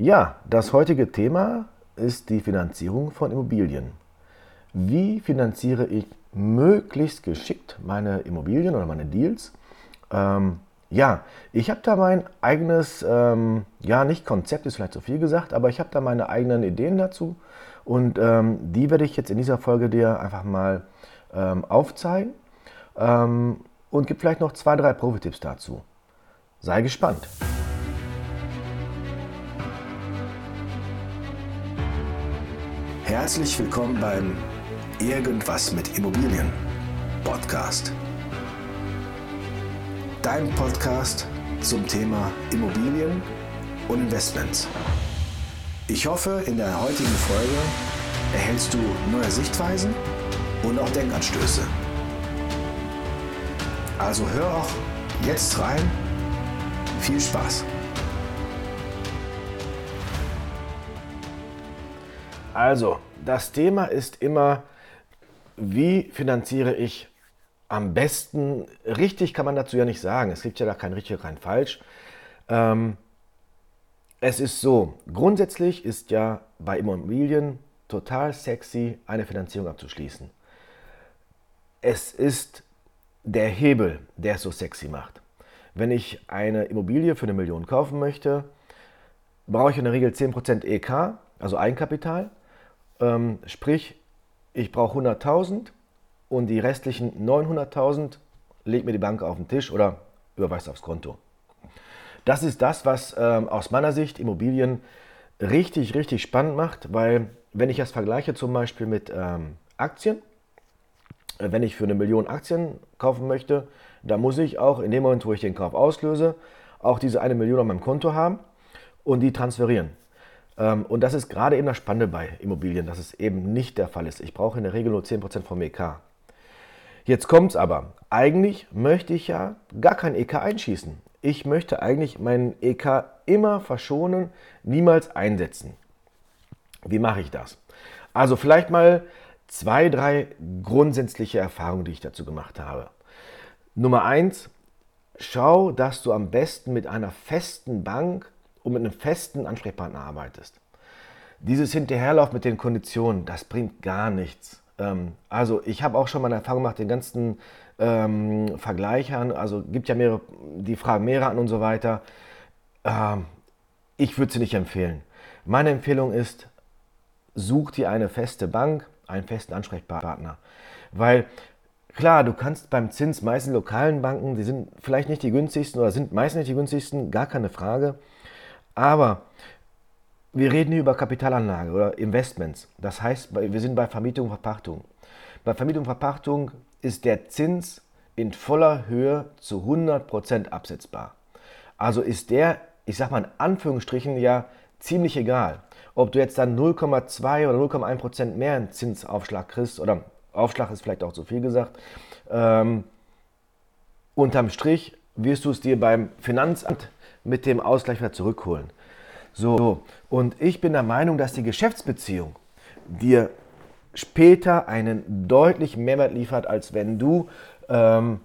Ja, das heutige Thema ist die Finanzierung von Immobilien. Wie finanziere ich möglichst geschickt meine Immobilien oder meine Deals? Ähm, ja, ich habe da mein eigenes, ähm, ja, nicht Konzept ist vielleicht zu viel gesagt, aber ich habe da meine eigenen Ideen dazu und ähm, die werde ich jetzt in dieser Folge dir einfach mal ähm, aufzeigen ähm, und gebe vielleicht noch zwei, drei Profi-Tipps dazu. Sei gespannt. Herzlich willkommen beim Irgendwas mit Immobilien Podcast. Dein Podcast zum Thema Immobilien und Investments. Ich hoffe, in der heutigen Folge erhältst du neue Sichtweisen und auch Denkanstöße. Also hör auch jetzt rein. Viel Spaß! Also, das Thema ist immer, wie finanziere ich am besten? Richtig kann man dazu ja nicht sagen. Es gibt ja da kein richtig kein falsch. Ähm, es ist so, grundsätzlich ist ja bei Immobilien total sexy, eine Finanzierung abzuschließen. Es ist der Hebel, der es so sexy macht. Wenn ich eine Immobilie für eine Million kaufen möchte, brauche ich in der Regel 10% EK, also Eigenkapital. Ähm, sprich, ich brauche 100.000 und die restlichen 900.000 legt mir die Bank auf den Tisch oder überweist aufs Konto. Das ist das, was ähm, aus meiner Sicht Immobilien richtig, richtig spannend macht, weil wenn ich das vergleiche zum Beispiel mit ähm, Aktien, äh, wenn ich für eine Million Aktien kaufen möchte, dann muss ich auch in dem Moment, wo ich den Kauf auslöse, auch diese eine Million auf meinem Konto haben und die transferieren. Ähm, und das ist gerade eben das Spannende bei Immobilien, dass es eben nicht der Fall ist. Ich brauche in der Regel nur 10% vom EK. Jetzt kommt es aber. Eigentlich möchte ich ja gar kein EK einschießen. Ich möchte eigentlich meinen EK immer verschonen, niemals einsetzen. Wie mache ich das? Also vielleicht mal zwei, drei grundsätzliche Erfahrungen, die ich dazu gemacht habe. Nummer eins, schau, dass du am besten mit einer festen Bank und mit einem festen Ansprechpartner arbeitest. Dieses Hinterherlauf mit den Konditionen, das bringt gar nichts. Ähm, also ich habe auch schon mal eine Erfahrung gemacht, den ganzen ähm, Vergleichern, also gibt ja mehrere, die fragen mehrere an und so weiter. Ähm, ich würde sie nicht empfehlen. Meine Empfehlung ist, such dir eine feste Bank, einen festen Ansprechpartner. Weil klar, du kannst beim Zins meisten lokalen Banken, die sind vielleicht nicht die günstigsten oder sind meistens nicht die günstigsten, gar keine Frage. Aber wir reden hier über Kapitalanlage oder Investments. Das heißt, wir sind bei Vermietung und Verpachtung. Bei Vermietung und Verpachtung ist der Zins in voller Höhe zu 100% absetzbar. Also ist der, ich sag mal in Anführungsstrichen, ja ziemlich egal. Ob du jetzt dann 0,2 oder 0,1% mehr Zinsaufschlag kriegst, oder Aufschlag ist vielleicht auch zu viel gesagt, ähm, unterm Strich wirst du es dir beim Finanzamt mit dem Ausgleich wieder zurückholen. So, und ich bin der Meinung, dass die Geschäftsbeziehung dir später einen deutlichen Mehrwert liefert, als wenn du ähm,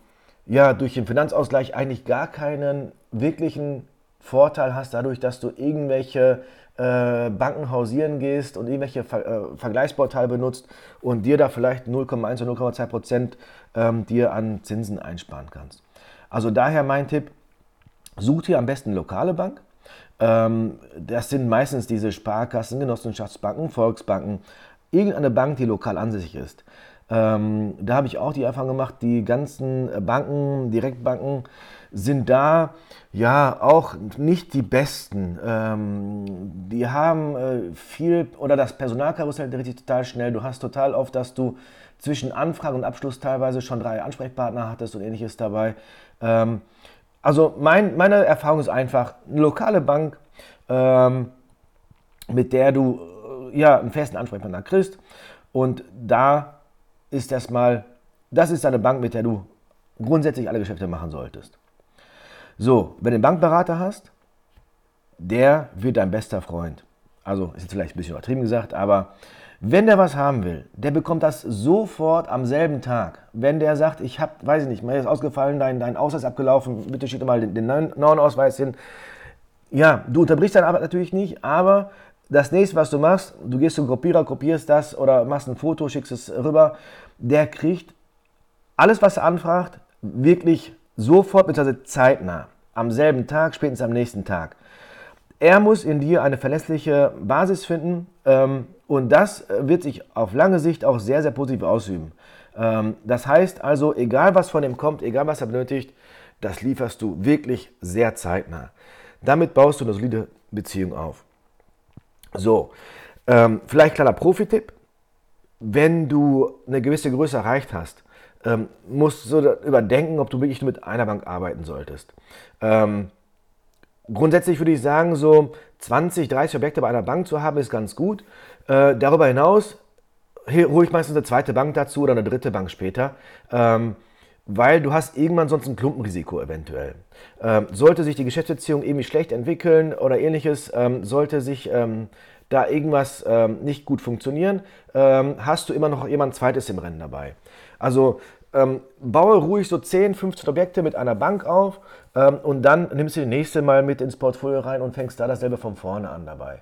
ja durch den Finanzausgleich eigentlich gar keinen wirklichen Vorteil hast, dadurch, dass du irgendwelche äh, Banken hausieren gehst und irgendwelche Ver äh, Vergleichsportale benutzt und dir da vielleicht 0,1 oder 0,2 Prozent ähm, dir an Zinsen einsparen kannst. Also daher mein Tipp, Such dir am besten eine lokale Bank. Ähm, das sind meistens diese Sparkassen, Genossenschaftsbanken, Volksbanken, irgendeine Bank, die lokal ansässig ist. Ähm, da habe ich auch die Erfahrung gemacht, die ganzen Banken, Direktbanken sind da ja auch nicht die besten. Ähm, die haben äh, viel, oder das Personalkarussell dreht sich total schnell. Du hast total oft, dass du zwischen Anfrage und Abschluss teilweise schon drei Ansprechpartner hattest und ähnliches dabei. Ähm, also mein, meine Erfahrung ist einfach, eine lokale Bank, ähm, mit der du äh, ja, einen festen Ansprechpartner kriegst. Und da ist erstmal, das ist eine Bank, mit der du grundsätzlich alle Geschäfte machen solltest. So, wenn du einen Bankberater hast, der wird dein bester Freund. Also ist jetzt vielleicht ein bisschen übertrieben gesagt, aber wenn der was haben will, der bekommt das sofort am selben Tag. Wenn der sagt, ich habe, weiß ich nicht, mir ist ausgefallen, dein, dein Ausweis abgelaufen, bitte schick mal den, den neuen Ausweis hin. ja, du unterbrichst deine Arbeit natürlich nicht, aber das nächste, was du machst, du gehst zum Kopierer, kopierst das oder machst ein Foto, schickst es rüber, der kriegt alles, was er anfragt, wirklich sofort bzw. zeitnah. Am selben Tag, spätestens am nächsten Tag. Er muss in dir eine verlässliche Basis finden ähm, und das wird sich auf lange Sicht auch sehr, sehr positiv ausüben. Ähm, das heißt also, egal was von ihm kommt, egal was er benötigt, das lieferst du wirklich sehr zeitnah. Damit baust du eine solide Beziehung auf. So, ähm, vielleicht kleiner Profi-Tipp. Wenn du eine gewisse Größe erreicht hast, ähm, musst du überdenken, ob du wirklich nur mit einer Bank arbeiten solltest. Ähm, grundsätzlich würde ich sagen, so 20, 30 Objekte bei einer Bank zu haben, ist ganz gut. Äh, darüber hinaus hole ich meistens eine zweite Bank dazu oder eine dritte Bank später. Ähm, weil du hast irgendwann sonst ein Klumpenrisiko eventuell. Ähm, sollte sich die Geschäftsbeziehung irgendwie schlecht entwickeln oder ähnliches, ähm, sollte sich ähm, da irgendwas ähm, nicht gut funktionieren, ähm, hast du immer noch jemand zweites im Rennen dabei. Also ähm, baue ruhig so 10, 15 Objekte mit einer Bank auf und dann nimmst du die nächste mal mit ins Portfolio rein und fängst da dasselbe von vorne an dabei.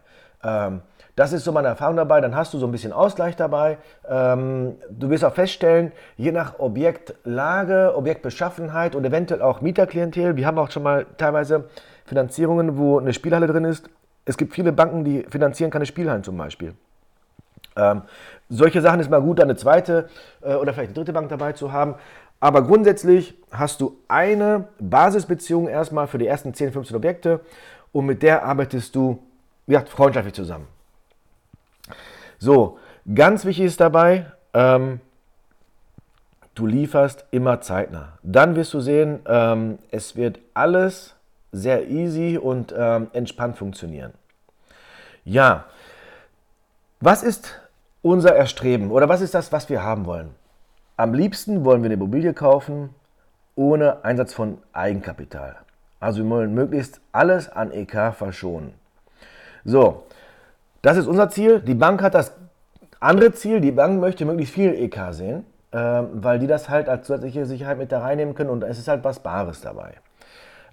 Das ist so meine Erfahrung dabei. Dann hast du so ein bisschen Ausgleich dabei. Ähm, du wirst auch feststellen, je nach Objektlage, Objektbeschaffenheit und eventuell auch Mieterklientel, wir haben auch schon mal teilweise Finanzierungen, wo eine Spielhalle drin ist. Es gibt viele Banken, die finanzieren keine Spielhallen zum Beispiel. Ähm, solche Sachen ist mal gut, eine zweite äh, oder vielleicht eine dritte Bank dabei zu haben. Aber grundsätzlich hast du eine Basisbeziehung erstmal für die ersten 10, 15 Objekte und mit der arbeitest du wie freundschaftlich zusammen. So, ganz wichtig ist dabei, ähm, du lieferst immer zeitnah. Dann wirst du sehen, ähm, es wird alles sehr easy und ähm, entspannt funktionieren. Ja, was ist unser Erstreben oder was ist das, was wir haben wollen? Am liebsten wollen wir eine Immobilie kaufen ohne Einsatz von Eigenkapital. Also wir wollen möglichst alles an EK verschonen. So, das ist unser Ziel. Die Bank hat das andere Ziel. Die Bank möchte möglichst viel EK sehen, äh, weil die das halt als zusätzliche Sicherheit mit da reinnehmen können und es ist halt was Bares dabei.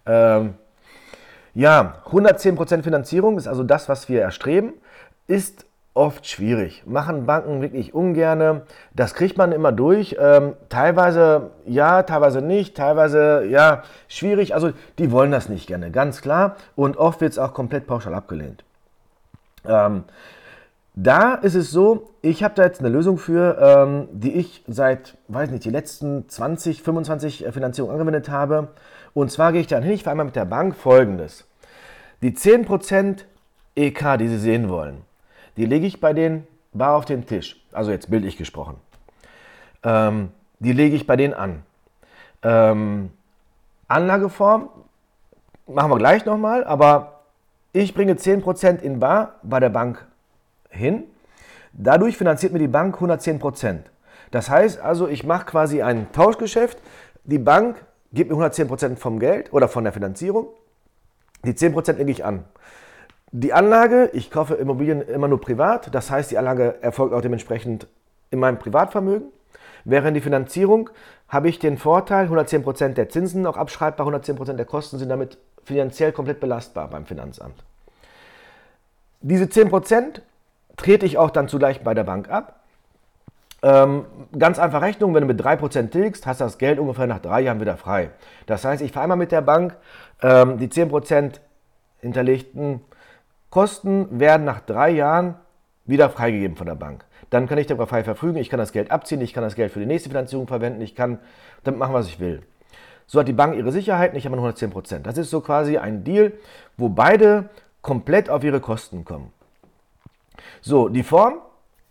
Ähm, ja, 110% Finanzierung ist also das, was wir erstreben, ist oft schwierig. Machen Banken wirklich ungerne. Das kriegt man immer durch. Ähm, teilweise ja, teilweise nicht. Teilweise ja, schwierig. Also die wollen das nicht gerne, ganz klar. Und oft wird es auch komplett pauschal abgelehnt. Ähm, da ist es so, ich habe da jetzt eine Lösung für, ähm, die ich seit, weiß nicht, die letzten 20, 25 äh, Finanzierungen angewendet habe. Und zwar gehe ich dann hin, ich vereinbare mit der Bank folgendes. Die 10% EK, die Sie sehen wollen, die lege ich bei denen bar auf den Tisch. Also jetzt bildlich gesprochen. Ähm, die lege ich bei denen an. Ähm, Anlageform machen wir gleich nochmal, aber ich bringe 10% in Bar bei der Bank hin. Dadurch finanziert mir die Bank 110%. Das heißt also, ich mache quasi ein Tauschgeschäft. Die Bank gibt mir 110% vom Geld oder von der Finanzierung. Die 10% lege ich an. Die Anlage, ich kaufe Immobilien immer nur privat. Das heißt, die Anlage erfolgt auch dementsprechend in meinem Privatvermögen. Während die Finanzierung habe ich den Vorteil, 110% der Zinsen auch abschreibbar, 110% der Kosten sind damit finanziell komplett belastbar beim Finanzamt. Diese 10% trete ich auch dann zugleich bei der Bank ab. Ähm, ganz einfach Rechnung, wenn du mit 3% tilgst, hast du das Geld ungefähr nach drei Jahren wieder frei. Das heißt, ich vereinbare mit der Bank, ähm, die 10% hinterlegten Kosten werden nach drei Jahren wieder freigegeben von der Bank. Dann kann ich darüber frei verfügen, ich kann das Geld abziehen, ich kann das Geld für die nächste Finanzierung verwenden, ich kann damit machen, was ich will. So hat die Bank ihre Sicherheit, ich habe nur 110%. Das ist so quasi ein Deal, wo beide komplett auf ihre Kosten kommen. So, die Form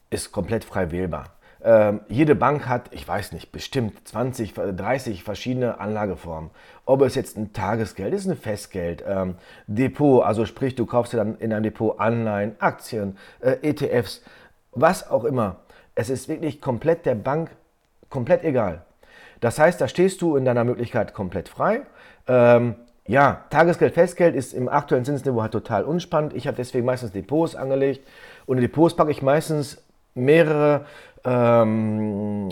ist komplett frei wählbar. Ähm, jede Bank hat, ich weiß nicht, bestimmt 20, 30 verschiedene Anlageformen. Ob es jetzt ein Tagesgeld ist, ein Festgeld, ähm, Depot, also sprich, du kaufst dir dann in einem Depot Anleihen, Aktien, äh, ETFs, was auch immer. Es ist wirklich komplett der Bank komplett egal. Das heißt, da stehst du in deiner Möglichkeit komplett frei. Ähm, ja, Tagesgeld, Festgeld ist im aktuellen Zinsniveau halt total unspannend. Ich habe deswegen meistens Depots angelegt und in Depots packe ich meistens mehrere ähm,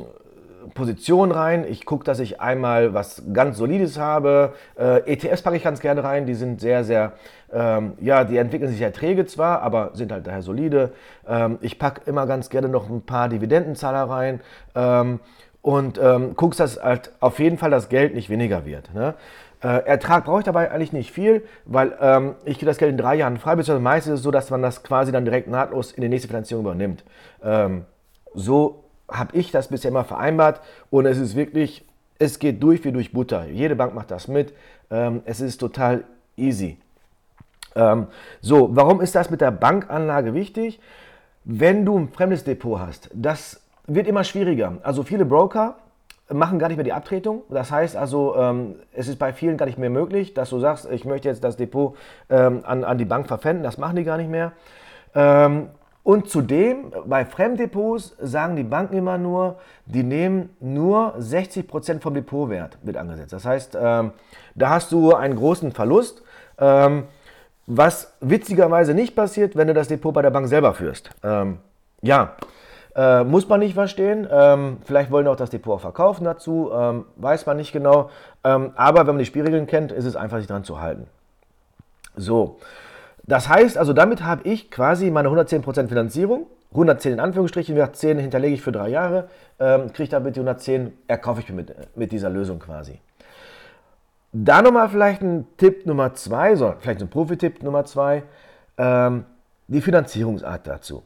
Position rein. Ich gucke, dass ich einmal was ganz Solides habe. Äh, ETFs packe ich ganz gerne rein. Die sind sehr, sehr, ähm, ja, die entwickeln sich sehr träge zwar, aber sind halt daher solide. Ähm, ich packe immer ganz gerne noch ein paar Dividendenzahler rein. Ähm, und ähm, guckst, dass halt auf jeden Fall das Geld nicht weniger wird. Ne? Äh, Ertrag brauche ich dabei eigentlich nicht viel, weil ähm, ich das Geld in drei Jahren frei, beziehungsweise meistens ist es so, dass man das quasi dann direkt nahtlos in die nächste Finanzierung übernimmt. Ähm, so habe ich das bisher immer vereinbart und es ist wirklich, es geht durch wie durch Butter. Jede Bank macht das mit. Ähm, es ist total easy. Ähm, so, warum ist das mit der Bankanlage wichtig? Wenn du ein fremdes Depot hast, das wird immer schwieriger. Also viele Broker machen gar nicht mehr die Abtretung. Das heißt also, ähm, es ist bei vielen gar nicht mehr möglich, dass du sagst, ich möchte jetzt das Depot ähm, an, an die Bank verpfänden. Das machen die gar nicht mehr. Ähm, und zudem, bei Fremddepots sagen die Banken immer nur, die nehmen nur 60% vom Depotwert mit angesetzt. Das heißt, ähm, da hast du einen großen Verlust, ähm, was witzigerweise nicht passiert, wenn du das Depot bei der Bank selber führst. Ähm, ja, äh, muss man nicht verstehen. Ähm, vielleicht wollen auch das Depot verkaufen dazu. Ähm, weiß man nicht genau. Ähm, aber wenn man die Spielregeln kennt, ist es einfach, sich dran zu halten. So. Das heißt, also damit habe ich quasi meine 110% Finanzierung. 110 in Anführungsstrichen, 10 hinterlege ich für drei Jahre, ähm, kriege damit die 110, erkaufe ich mir mit, mit dieser Lösung quasi. Da nochmal vielleicht ein Tipp Nummer zwei, so vielleicht ein Profi-Tipp Nummer zwei, ähm, die Finanzierungsart dazu.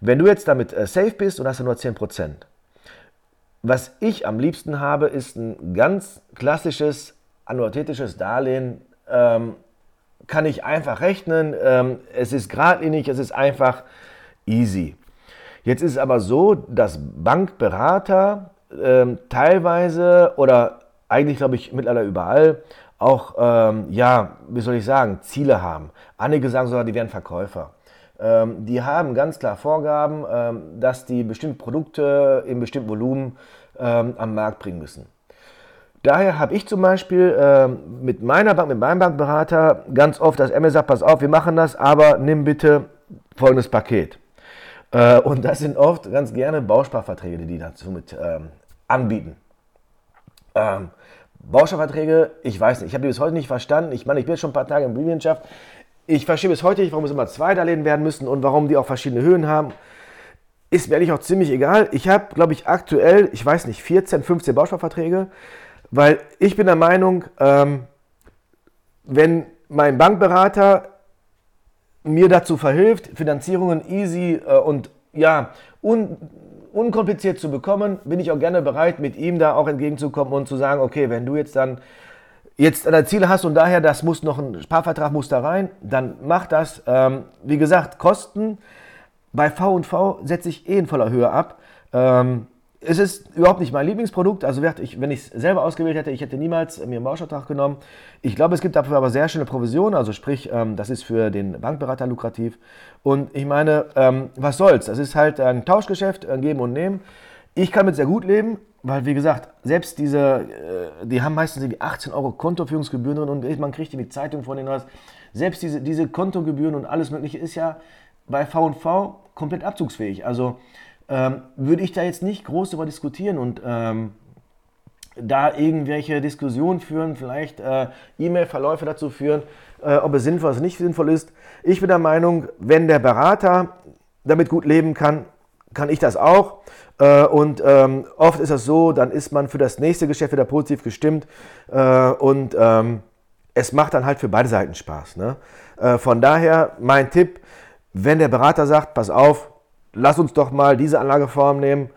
Wenn du jetzt damit äh, safe bist und hast ja nur 10%, was ich am liebsten habe, ist ein ganz klassisches annuitätisches Darlehen. Ähm, kann ich einfach rechnen. Ähm, es ist geradlinig, es ist einfach easy. Jetzt ist es aber so, dass Bankberater ähm, teilweise oder eigentlich glaube ich mittlerweile überall auch, ähm, ja, wie soll ich sagen, Ziele haben. Einige sagen sogar, die wären Verkäufer. Ähm, die haben ganz klar Vorgaben, ähm, dass die bestimmte Produkte in bestimmten Volumen ähm, am Markt bringen müssen. Daher habe ich zum Beispiel äh, mit meiner Bank, mit meinem Bankberater ganz oft das ML sagt, pass auf, wir machen das, aber nimm bitte folgendes Paket. Äh, und das sind oft ganz gerne Bausparverträge, die die dazu mit ähm, anbieten. Ähm, Bausparverträge, ich weiß nicht, ich habe die bis heute nicht verstanden. Ich meine, ich bin jetzt schon ein paar Tage in Briefwirtschaft. Ich verstehe bis heute nicht, warum es immer zwei Darlehen werden müssen und warum die auch verschiedene Höhen haben. Ist mir eigentlich auch ziemlich egal. Ich habe, glaube ich, aktuell, ich weiß nicht, 14, 15 Bausparverträge, weil ich bin der Meinung, ähm, wenn mein Bankberater mir dazu verhilft, Finanzierungen easy äh, und ja, un, unkompliziert zu bekommen, bin ich auch gerne bereit, mit ihm da auch entgegenzukommen und zu sagen, okay, wenn du jetzt dann jetzt deine Ziele hast und daher, das muss noch ein Sparvertrag muss da rein, dann mach das. Ähm, wie gesagt, Kosten bei V&V setze ich eh in voller Höhe ab. Ähm, es ist überhaupt nicht mein Lieblingsprodukt. Also wenn ich es selber ausgewählt hätte, ich hätte niemals mir einen Bauschvertrag genommen. Ich glaube, es gibt dafür aber sehr schöne Provisionen. Also sprich, ähm, das ist für den Bankberater lukrativ. Und ich meine, ähm, was soll's? Das ist halt ein Tauschgeschäft, ein Geben und Nehmen. Ich kann mit sehr gut leben. Weil, wie gesagt, selbst diese, äh, die haben meistens irgendwie 18 Euro Kontoführungsgebühren drin und man kriegt die Zeitung von denen raus. Selbst diese, diese Kontogebühren und alles Mögliche ist ja bei VV komplett abzugsfähig. Also ähm, würde ich da jetzt nicht groß darüber diskutieren und ähm, da irgendwelche Diskussionen führen, vielleicht äh, E-Mail-Verläufe dazu führen, äh, ob es sinnvoll oder nicht sinnvoll ist. Ich bin der Meinung, wenn der Berater damit gut leben kann, kann ich das auch. Äh, und ähm, oft ist das so, dann ist man für das nächste Geschäft wieder positiv gestimmt äh, und ähm, es macht dann halt für beide Seiten Spaß. Ne? Äh, von daher mein Tipp, wenn der Berater sagt, pass auf, lass uns doch mal diese Anlageform nehmen,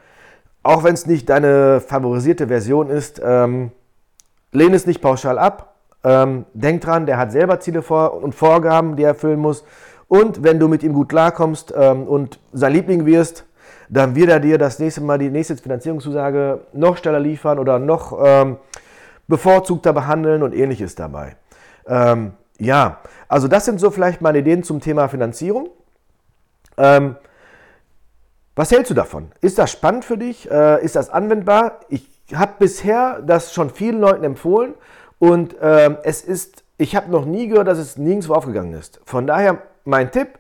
auch wenn es nicht deine favorisierte Version ist, ähm, lehne es nicht pauschal ab. Denk dran, der hat selber Ziele und Vorgaben, die er erfüllen muss. Und wenn du mit ihm gut klarkommst und sein Liebling wirst, dann wird er dir das nächste Mal die nächste Finanzierungszusage noch schneller liefern oder noch ähm, bevorzugter behandeln und ähnliches dabei. Ähm, ja, also das sind so vielleicht meine Ideen zum Thema Finanzierung. Ähm, was hältst du davon? Ist das spannend für dich? Äh, ist das anwendbar? Ich habe bisher das schon vielen Leuten empfohlen und äh, es ist, ich habe noch nie gehört, dass es nirgendwo aufgegangen ist. Von daher mein Tipp,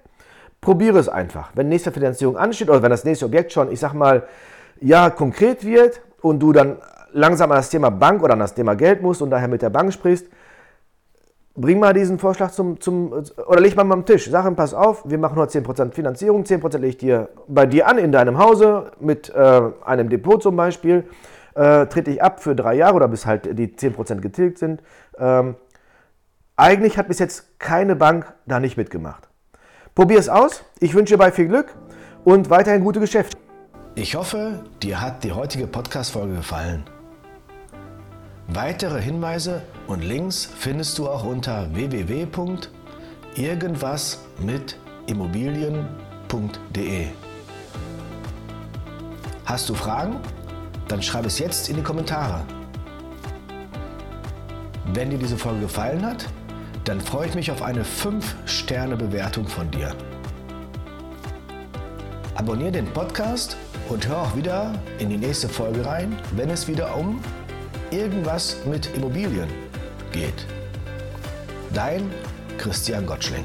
probiere es einfach. Wenn nächste Finanzierung ansteht oder wenn das nächste Objekt schon, ich sag mal, ja, konkret wird und du dann langsam an das Thema Bank oder an das Thema Geld musst und daher mit der Bank sprichst, bring mal diesen Vorschlag zum, zum oder leg mal am Tisch. Sag ihm, pass auf, wir machen nur 10% Finanzierung, 10% lege ich dir bei dir an in deinem Hause mit äh, einem Depot zum Beispiel, äh, trete ich ab für drei Jahre oder bis halt die 10% getilgt sind. Ähm, eigentlich hat bis jetzt keine Bank da nicht mitgemacht. Probier es aus. Ich wünsche dir bei viel Glück und weiterhin gute Geschäfte. Ich hoffe, dir hat die heutige Podcast-Folge gefallen. Weitere Hinweise und Links findest du auch unter www.irgendwasmitimmobilien.de. Hast du Fragen? Dann schreib es jetzt in die Kommentare. Wenn dir diese Folge gefallen hat, dann freue ich mich auf eine 5-Sterne-Bewertung von dir. Abonnier den Podcast und hör auch wieder in die nächste Folge rein, wenn es wieder um irgendwas mit Immobilien geht. Dein Christian Gottschling.